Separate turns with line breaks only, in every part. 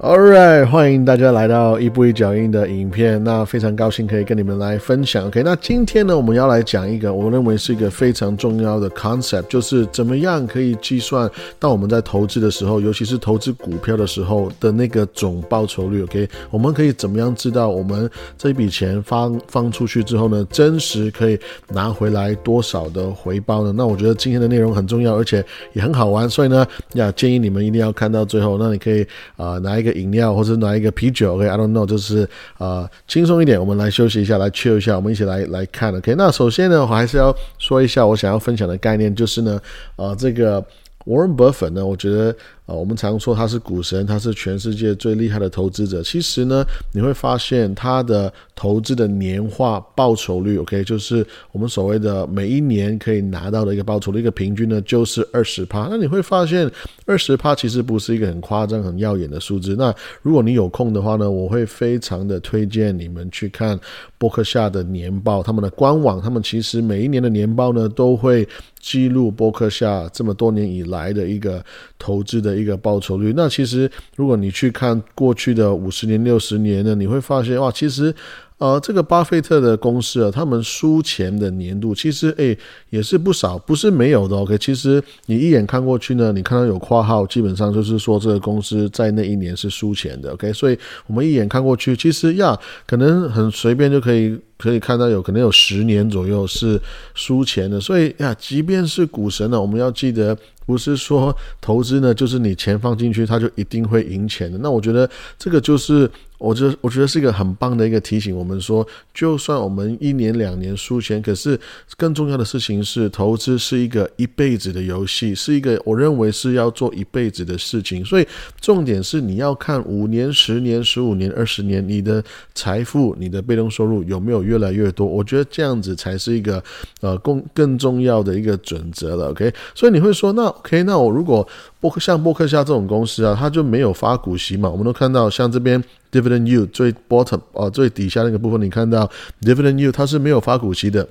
All right，欢迎大家来到一步一脚印的影片。那非常高兴可以跟你们来分享。OK，那今天呢，我们要来讲一个我认为是一个非常重要的 concept，就是怎么样可以计算到我们在投资的时候，尤其是投资股票的时候的那个总报酬率。OK，我们可以怎么样知道我们这笔钱放放出去之后呢，真实可以拿回来多少的回报呢？那我觉得今天的内容很重要，而且也很好玩，所以呢，要建议你们一定要看到最后。那你可以啊拿一个。饮料或者拿一个啤酒，OK，I don't know，就是呃轻松一点，我们来休息一下，来 chill 一下，我们一起来来看，OK。那首先呢，我还是要说一下我想要分享的概念，就是呢，呃，这个 Warren Buffett 呢，我觉得。啊，我们常说他是股神，他是全世界最厉害的投资者。其实呢，你会发现他的投资的年化报酬率，OK，就是我们所谓的每一年可以拿到的一个报酬的一个平均呢，就是二十趴。那你会发现，二十趴其实不是一个很夸张、很耀眼的数字。那如果你有空的话呢，我会非常的推荐你们去看伯克夏的年报，他们的官网，他们其实每一年的年报呢，都会记录伯克夏这么多年以来的一个投资的。一个报酬率，那其实如果你去看过去的五十年、六十年呢，你会发现哇，其实。呃，这个巴菲特的公司啊，他们输钱的年度其实诶也是不少，不是没有的。OK，其实你一眼看过去呢，你看到有括号，基本上就是说这个公司在那一年是输钱的。OK，所以我们一眼看过去，其实呀，可能很随便就可以可以看到有可能有十年左右是输钱的。所以呀，即便是股神呢，我们要记得，不是说投资呢就是你钱放进去，它就一定会赢钱的。那我觉得这个就是。我觉得我觉得是一个很棒的一个提醒。我们说，就算我们一年两年输钱，可是更重要的事情是，投资是一个一辈子的游戏，是一个我认为是要做一辈子的事情。所以重点是你要看五年、十年、十五年、二十年，你的财富、你的被动收入有没有越来越多？我觉得这样子才是一个呃更更重要的一个准则了。OK，所以你会说，那 OK，那我如果波克像波克夏这种公司啊，它就没有发股息嘛？我们都看到像这边。Dividend yield 最 bottom 哦最底下那个部分，你看到 Dividend yield 它是没有发股息的。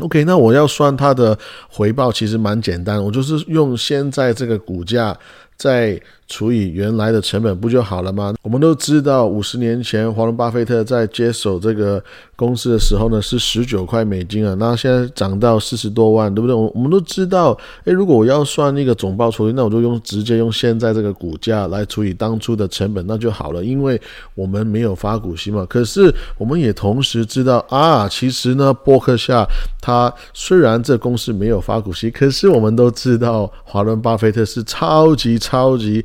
OK，那我要算它的回报，其实蛮简单，我就是用现在这个股价在。除以原来的成本不就好了吗？我们都知道，五十年前华伦巴菲特在接手这个公司的时候呢，是十九块美金啊，那现在涨到四十多万，对不对？我我们都知道，诶，如果我要算那个总报酬率，那我就用直接用现在这个股价来除以当初的成本，那就好了，因为我们没有发股息嘛。可是我们也同时知道啊，其实呢，波克夏他虽然这公司没有发股息，可是我们都知道，华伦巴菲特是超级超级。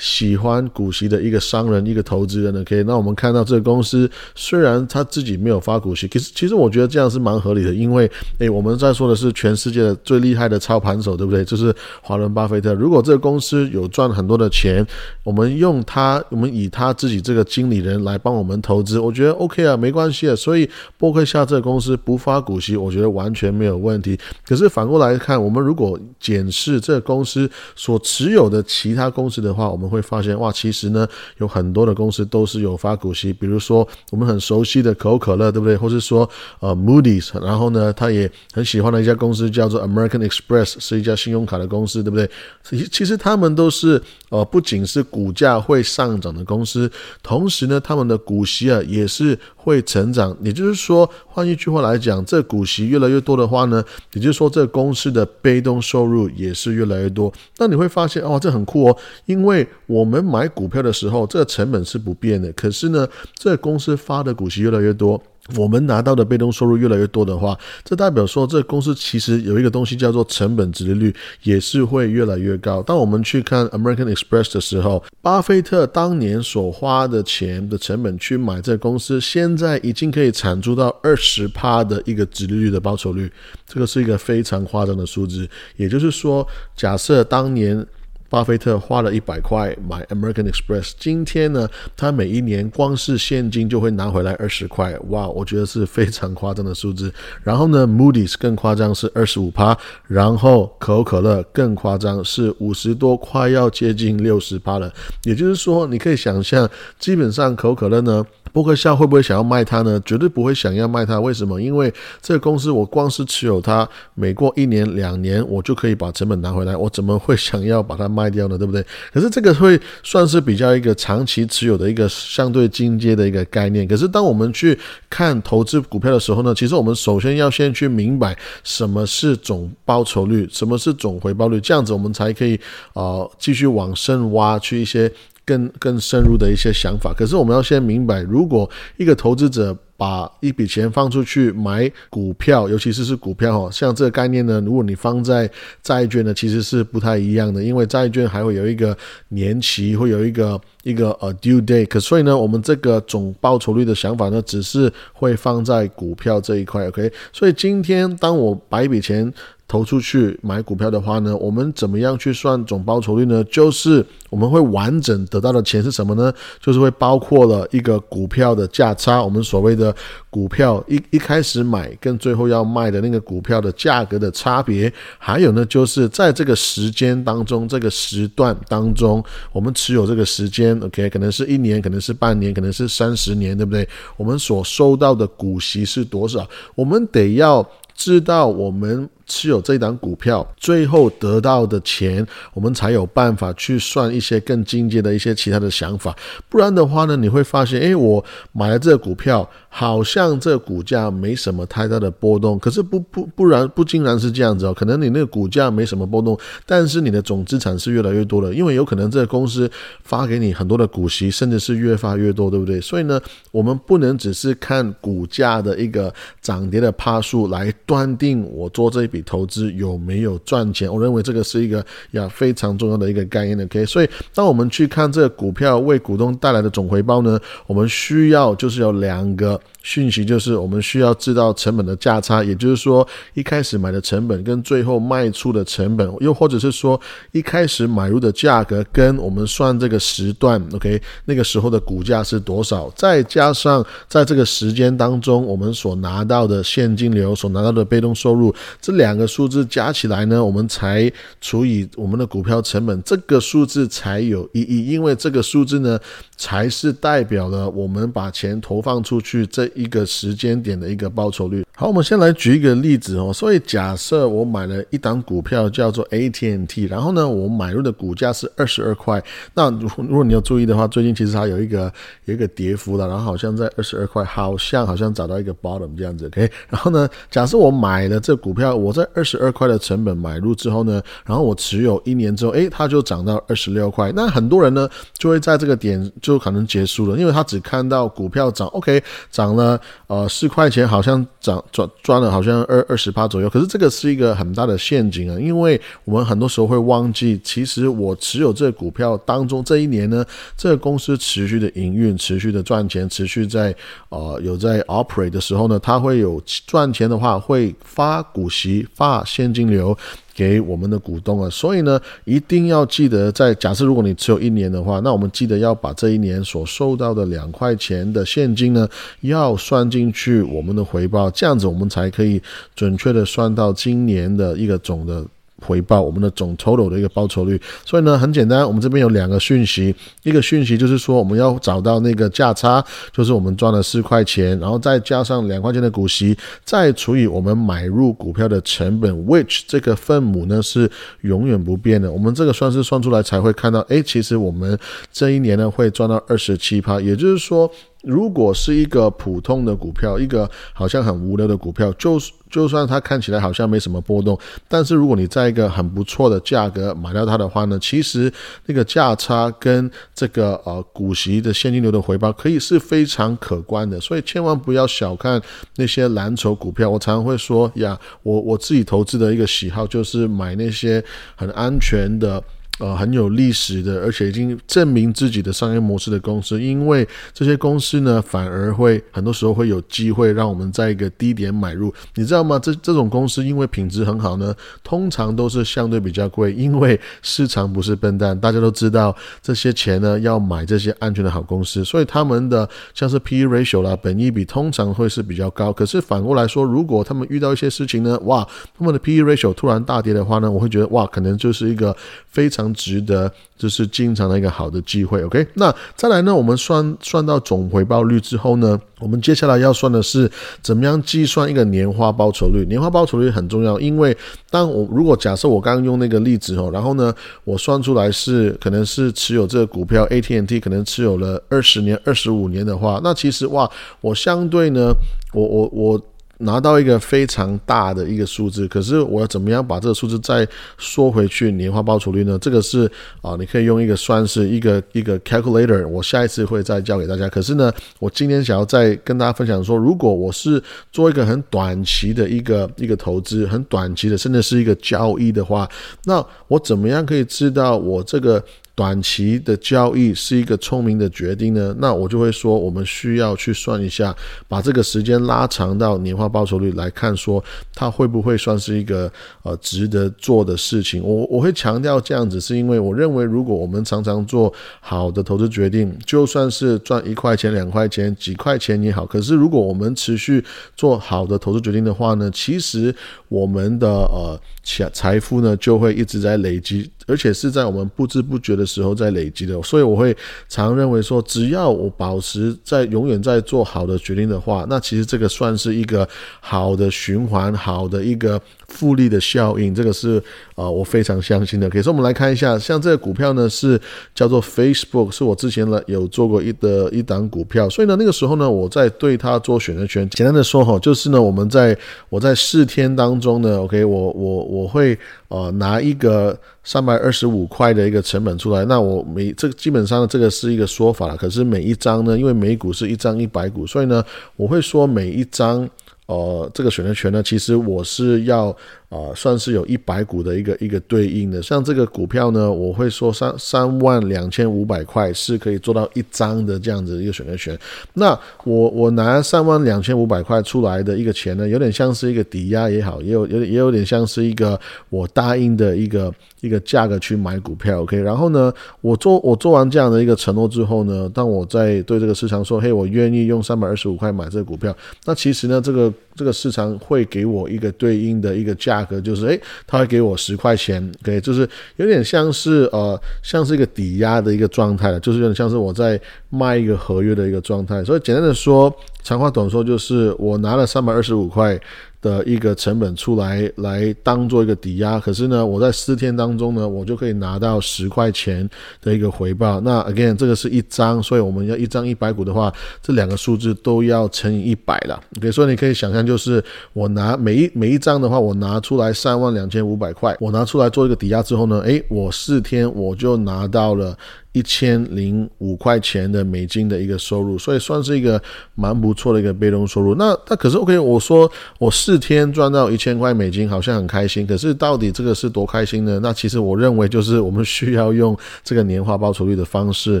喜欢股息的一个商人，一个投资人呢，可以。那我们看到这个公司，虽然他自己没有发股息，可是其实我觉得这样是蛮合理的，因为诶，我们在说的是全世界最厉害的操盘手，对不对？就是华伦巴菲特。如果这个公司有赚很多的钱，我们用他，我们以他自己这个经理人来帮我们投资，我觉得 OK 啊，没关系啊。所以波克夏这个公司不发股息，我觉得完全没有问题。可是反过来看，我们如果检视这个公司所持有的其他公司的，话我们会发现哇，其实呢有很多的公司都是有发股息，比如说我们很熟悉的可口可乐，对不对？或是说呃 Moody's，然后呢，他也很喜欢的一家公司叫做 American Express，是一家信用卡的公司，对不对？其其实他们都是呃不仅是股价会上涨的公司，同时呢，他们的股息啊也是会成长。也就是说，换一句话来讲，这股息越来越多的话呢，也就是说这公司的被动收入也是越来越多。那你会发现哦，这很酷哦，因为我们买股票的时候，这个成本是不变的。可是呢，这个公司发的股息越来越多，我们拿到的被动收入越来越多的话，这代表说，这公司其实有一个东西叫做成本值利率，也是会越来越高。当我们去看 American Express 的时候，巴菲特当年所花的钱的成本去买这公司，现在已经可以产出到二十趴的一个值利率的报酬率，这个是一个非常夸张的数字。也就是说，假设当年。巴菲特花了一百块买 American Express，今天呢，他每一年光是现金就会拿回来二十块，哇，我觉得是非常夸张的数字。然后呢，Moody's 更夸张是二十五趴，然后可口可乐更夸张是五十多，快要接近六十趴了。也就是说，你可以想象，基本上可口可乐呢。伯克夏会不会想要卖它呢？绝对不会想要卖它。为什么？因为这个公司我光是持有它，每过一年两年我就可以把成本拿回来。我怎么会想要把它卖？卖掉呢？对不对？可是这个会算是比较一个长期持有的一个相对进阶的一个概念。可是当我们去看投资股票的时候呢，其实我们首先要先去明白什么是总报酬率，什么是总回报率，这样子我们才可以啊继续往深挖去一些更更深入的一些想法。可是我们要先明白，如果一个投资者把一笔钱放出去买股票，尤其是是股票哦，像这个概念呢，如果你放在债券呢，其实是不太一样的，因为债券还会有一个年期，会有一个一个呃 due date，所以呢，我们这个总报酬率的想法呢，只是会放在股票这一块，OK，所以今天当我把一笔钱。投出去买股票的话呢，我们怎么样去算总报酬率呢？就是我们会完整得到的钱是什么呢？就是会包括了一个股票的价差，我们所谓的股票一一开始买跟最后要卖的那个股票的价格的差别，还有呢，就是在这个时间当中，这个时段当中，我们持有这个时间，OK，可能是一年，可能是半年，可能是三十年，对不对？我们所收到的股息是多少？我们得要知道我们。持有这一档股票，最后得到的钱，我们才有办法去算一些更进阶的一些其他的想法。不然的话呢，你会发现，诶，我买了这个股票，好像这股价没什么太大的波动。可是不不不然不竟然是这样子哦，可能你那个股价没什么波动，但是你的总资产是越来越多了，因为有可能这个公司发给你很多的股息，甚至是越发越多，对不对？所以呢，我们不能只是看股价的一个涨跌的帕数来断定我做这一笔。投资有没有赚钱？我认为这个是一个呀非常重要的一个概念的。OK，所以当我们去看这个股票为股东带来的总回报呢，我们需要就是有两个。讯息就是我们需要知道成本的价差，也就是说一开始买的成本跟最后卖出的成本，又或者是说一开始买入的价格跟我们算这个时段，OK，那个时候的股价是多少，再加上在这个时间当中我们所拿到的现金流、所拿到的被动收入，这两个数字加起来呢，我们才除以我们的股票成本，这个数字才有意义，因为这个数字呢才是代表了我们把钱投放出去这。一个时间点的一个报酬率。好，我们先来举一个例子哦。所以假设我买了一档股票叫做 AT&T，然后呢，我买入的股价是二十二块。那如如果你要注意的话，最近其实它有一个有一个跌幅了，然后好像在二十二块，好像好像找到一个 bottom 这样子。OK，然后呢，假设我买了这股票，我在二十二块的成本买入之后呢，然后我持有一年之后，诶，它就涨到二十六块。那很多人呢就会在这个点就可能结束了，因为他只看到股票涨，OK，涨了。呢，呃，四块钱好像涨赚赚了，好像二二十八左右。可是这个是一个很大的陷阱啊，因为我们很多时候会忘记，其实我持有这个股票当中这一年呢，这个公司持续的营运、持续的赚钱、持续在呃有在 operate 的时候呢，它会有赚钱的话，会发股息、发现金流。给我们的股东啊，所以呢，一定要记得，在假设如果你持有一年的话，那我们记得要把这一年所收到的两块钱的现金呢，要算进去我们的回报，这样子我们才可以准确的算到今年的一个总的。回报我们的总 total 的一个报酬率，所以呢很简单，我们这边有两个讯息，一个讯息就是说我们要找到那个价差，就是我们赚了四块钱，然后再加上两块钱的股息，再除以我们买入股票的成本，which 这个分母呢是永远不变的，我们这个算是算出来才会看到，哎，其实我们这一年呢会赚到二十七趴，也就是说。如果是一个普通的股票，一个好像很无聊的股票，就就算它看起来好像没什么波动，但是如果你在一个很不错的价格买到它的话呢，其实那个价差跟这个呃股息的现金流的回报可以是非常可观的，所以千万不要小看那些蓝筹股票。我常常会说呀，我我自己投资的一个喜好就是买那些很安全的。呃，很有历史的，而且已经证明自己的商业模式的公司，因为这些公司呢，反而会很多时候会有机会让我们在一个低点买入，你知道吗？这这种公司因为品质很好呢，通常都是相对比较贵，因为市场不是笨蛋，大家都知道这些钱呢要买这些安全的好公司，所以他们的像是 P/E ratio 啦，本益比通常会是比较高。可是反过来说，如果他们遇到一些事情呢，哇，他们的 P/E ratio 突然大跌的话呢，我会觉得哇，可能就是一个非常。值得，就是经常的一个好的机会。OK，那再来呢，我们算算到总回报率之后呢，我们接下来要算的是怎么样计算一个年化报酬率。年化报酬率很重要，因为当我如果假设我刚刚用那个例子哦，然后呢，我算出来是可能是持有这个股票 AT&T 可能持有了二十年、二十五年的话，那其实哇，我相对呢，我我我。拿到一个非常大的一个数字，可是我要怎么样把这个数字再缩回去年化报酬率呢？这个是啊，你可以用一个算是一个一个 calculator，我下一次会再教给大家。可是呢，我今天想要再跟大家分享说，如果我是做一个很短期的一个一个投资，很短期的，甚至是一个交易的话，那我怎么样可以知道我这个？短期的交易是一个聪明的决定呢，那我就会说，我们需要去算一下，把这个时间拉长到年化报酬率来看，说它会不会算是一个呃值得做的事情。我我会强调这样子，是因为我认为，如果我们常常做好的投资决定，就算是赚一块钱、两块钱、几块钱也好，可是如果我们持续做好的投资决定的话呢，其实我们的呃财财富呢就会一直在累积。而且是在我们不知不觉的时候在累积的，所以我会常认为说，只要我保持在永远在做好的决定的话，那其实这个算是一个好的循环，好的一个。复利的效应，这个是呃我非常相信的。可以说，我们来看一下，像这个股票呢是叫做 Facebook，是我之前呢有做过一的一档股票，所以呢那个时候呢我在对它做选择权。简单的说哈，就是呢我们在我在四天当中呢，OK，我我我会呃拿一个三百二十五块的一个成本出来，那我每这个基本上这个是一个说法了。可是每一张呢，因为每股是一张一百股，所以呢我会说每一张。呃，这个选择权呢，其实我是要。啊，算是有一百股的一个一个对应的，像这个股票呢，我会说三三万两千五百块是可以做到一张的这样子一个选择权。那我我拿三万两千五百块出来的一个钱呢，有点像是一个抵押也好，也有有也有点像是一个我答应的一个一个价格去买股票。OK，然后呢，我做我做完这样的一个承诺之后呢，当我在对这个市场说，嘿，我愿意用三百二十五块买这个股票，那其实呢，这个这个市场会给我一个对应的一个价。价格就是哎，他会给我十块钱给就是有点像是呃，像是一个抵押的一个状态了，就是有点像是我在卖一个合约的一个状态。所以简单的说，长话短说，就是我拿了三百二十五块。的一个成本出来，来当做一个抵押。可是呢，我在四天当中呢，我就可以拿到十块钱的一个回报。那 again，这个是一张，所以我们要一张一百股的话，这两个数字都要乘以一百了。OK，所以你可以想象，就是我拿每一每一张的话，我拿出来三万两千五百块，我拿出来做一个抵押之后呢，诶，我四天我就拿到了。一千零五块钱的美金的一个收入，所以算是一个蛮不错的一个被动收入。那那可是 OK，我说我四天赚到一千块美金，好像很开心。可是到底这个是多开心呢？那其实我认为就是我们需要用这个年化报酬率的方式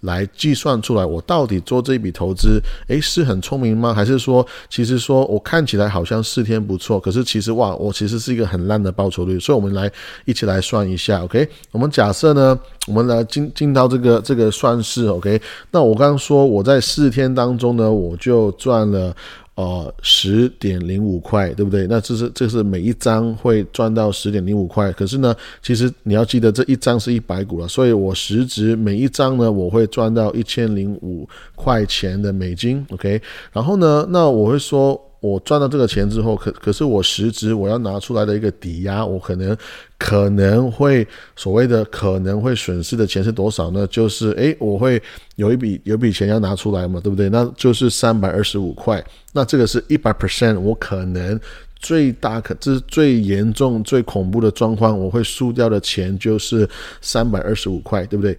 来计算出来，我到底做这笔投资，诶，是很聪明吗？还是说其实说我看起来好像四天不错，可是其实哇，我其实是一个很烂的报酬率。所以我们来一起来算一下，OK？我们假设呢，我们来进进到。这个这个算是 OK，那我刚刚说我在四天当中呢，我就赚了呃十点零五块，对不对？那这是这是每一张会赚到十点零五块，可是呢，其实你要记得这一张是一百股了，所以我实值每一张呢，我会赚到一千零五块钱的美金，OK。然后呢，那我会说。我赚到这个钱之后，可可是我实质我要拿出来的一个抵押，我可能可能会所谓的可能会损失的钱是多少呢？就是诶，我会有一笔有笔钱要拿出来嘛，对不对？那就是三百二十五块。那这个是一百 percent，我可能最大可这是最严重最恐怖的状况，我会输掉的钱就是三百二十五块，对不对？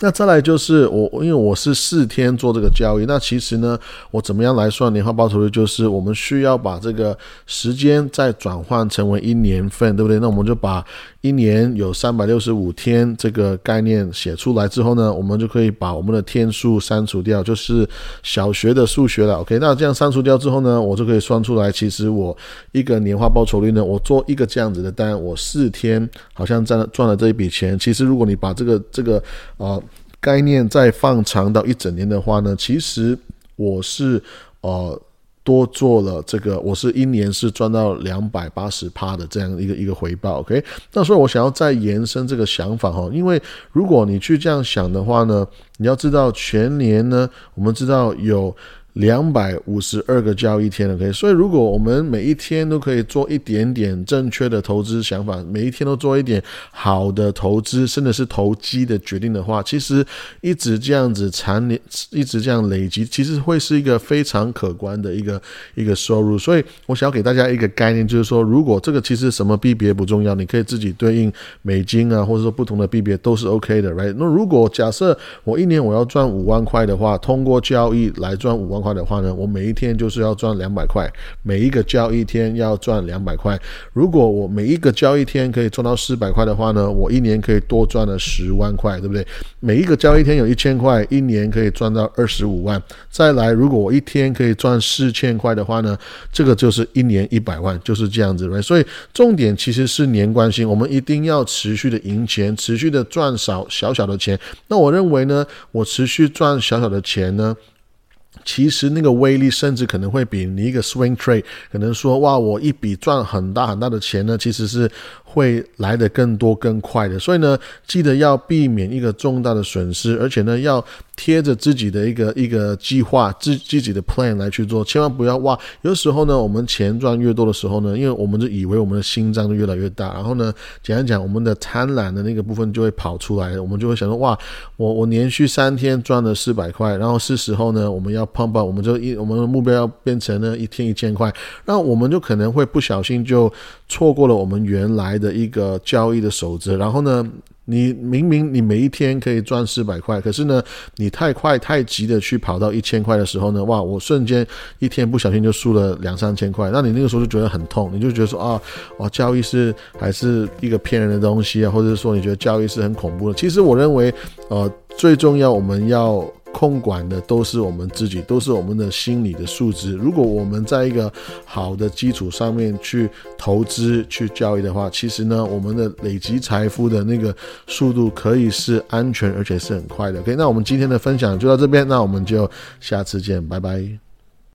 那再来就是我，因为我是四天做这个交易，那其实呢，我怎么样来算年化报酬率？就是我们需要把这个时间再转换成为一年份，对不对？那我们就把一年有三百六十五天这个概念写出来之后呢，我们就可以把我们的天数删除掉，就是小学的数学了。OK，那这样删除掉之后呢，我就可以算出来，其实我一个年化报酬率呢，我做一个这样子的单，我四天好像赚了赚了这一笔钱。其实如果你把这个这个啊。概念再放长到一整年的话呢，其实我是呃多做了这个，我是一年是赚到两百八十趴的这样一个一个回报，OK？那所以我想要再延伸这个想法哈，因为如果你去这样想的话呢，你要知道全年呢，我们知道有。两百五十二个交易天了，OK，所以如果我们每一天都可以做一点点正确的投资想法，每一天都做一点好的投资，甚至是投机的决定的话，其实一直这样子缠连，一直这样累积，其实会是一个非常可观的一个一个收入。所以我想要给大家一个概念，就是说，如果这个其实什么币别不重要，你可以自己对应美金啊，或者说不同的币别都是 OK 的，Right？那如果假设我一年我要赚五万块的话，通过交易来赚五万。块的话呢，我每一天就是要赚两百块，每一个交易天要赚两百块。如果我每一个交易天可以赚到四百块的话呢，我一年可以多赚了十万块，对不对？每一个交易天有一千块，一年可以赚到二十五万。再来，如果我一天可以赚四千块的话呢，这个就是一年一百万，就是这样子。所以重点其实是年关心，我们一定要持续的赢钱，持续的赚少小小的钱。那我认为呢，我持续赚小小的钱呢。其实那个威力甚至可能会比你一个 swing trade 可能说哇，我一笔赚很大很大的钱呢，其实是。会来的更多更快的，所以呢，记得要避免一个重大的损失，而且呢，要贴着自己的一个一个计划，自自己的 plan 来去做，千万不要哇。有时候呢，我们钱赚越多的时候呢，因为我们就以为我们的心脏就越来越大，然后呢，简单讲，我们的贪婪的那个部分就会跑出来，我们就会想说哇，我我连续三天赚了四百块，然后是时候呢，我们要碰碰，我们就一我们的目标要变成呢一天一千块，那我们就可能会不小心就错过了我们原来。的一个交易的守则，然后呢，你明明你每一天可以赚四百块，可是呢，你太快太急的去跑到一千块的时候呢，哇，我瞬间一天不小心就输了两三千块，那你那个时候就觉得很痛，你就觉得说啊，哦，交易是还是一个骗人的东西啊，或者说你觉得交易是很恐怖的。其实我认为，呃，最重要我们要。控管的都是我们自己，都是我们的心理的素质。如果我们在一个好的基础上面去投资、去交易的话，其实呢，我们的累积财富的那个速度可以是安全而且是很快的。OK，那我们今天的分享就到这边，那我们就下次见，拜拜。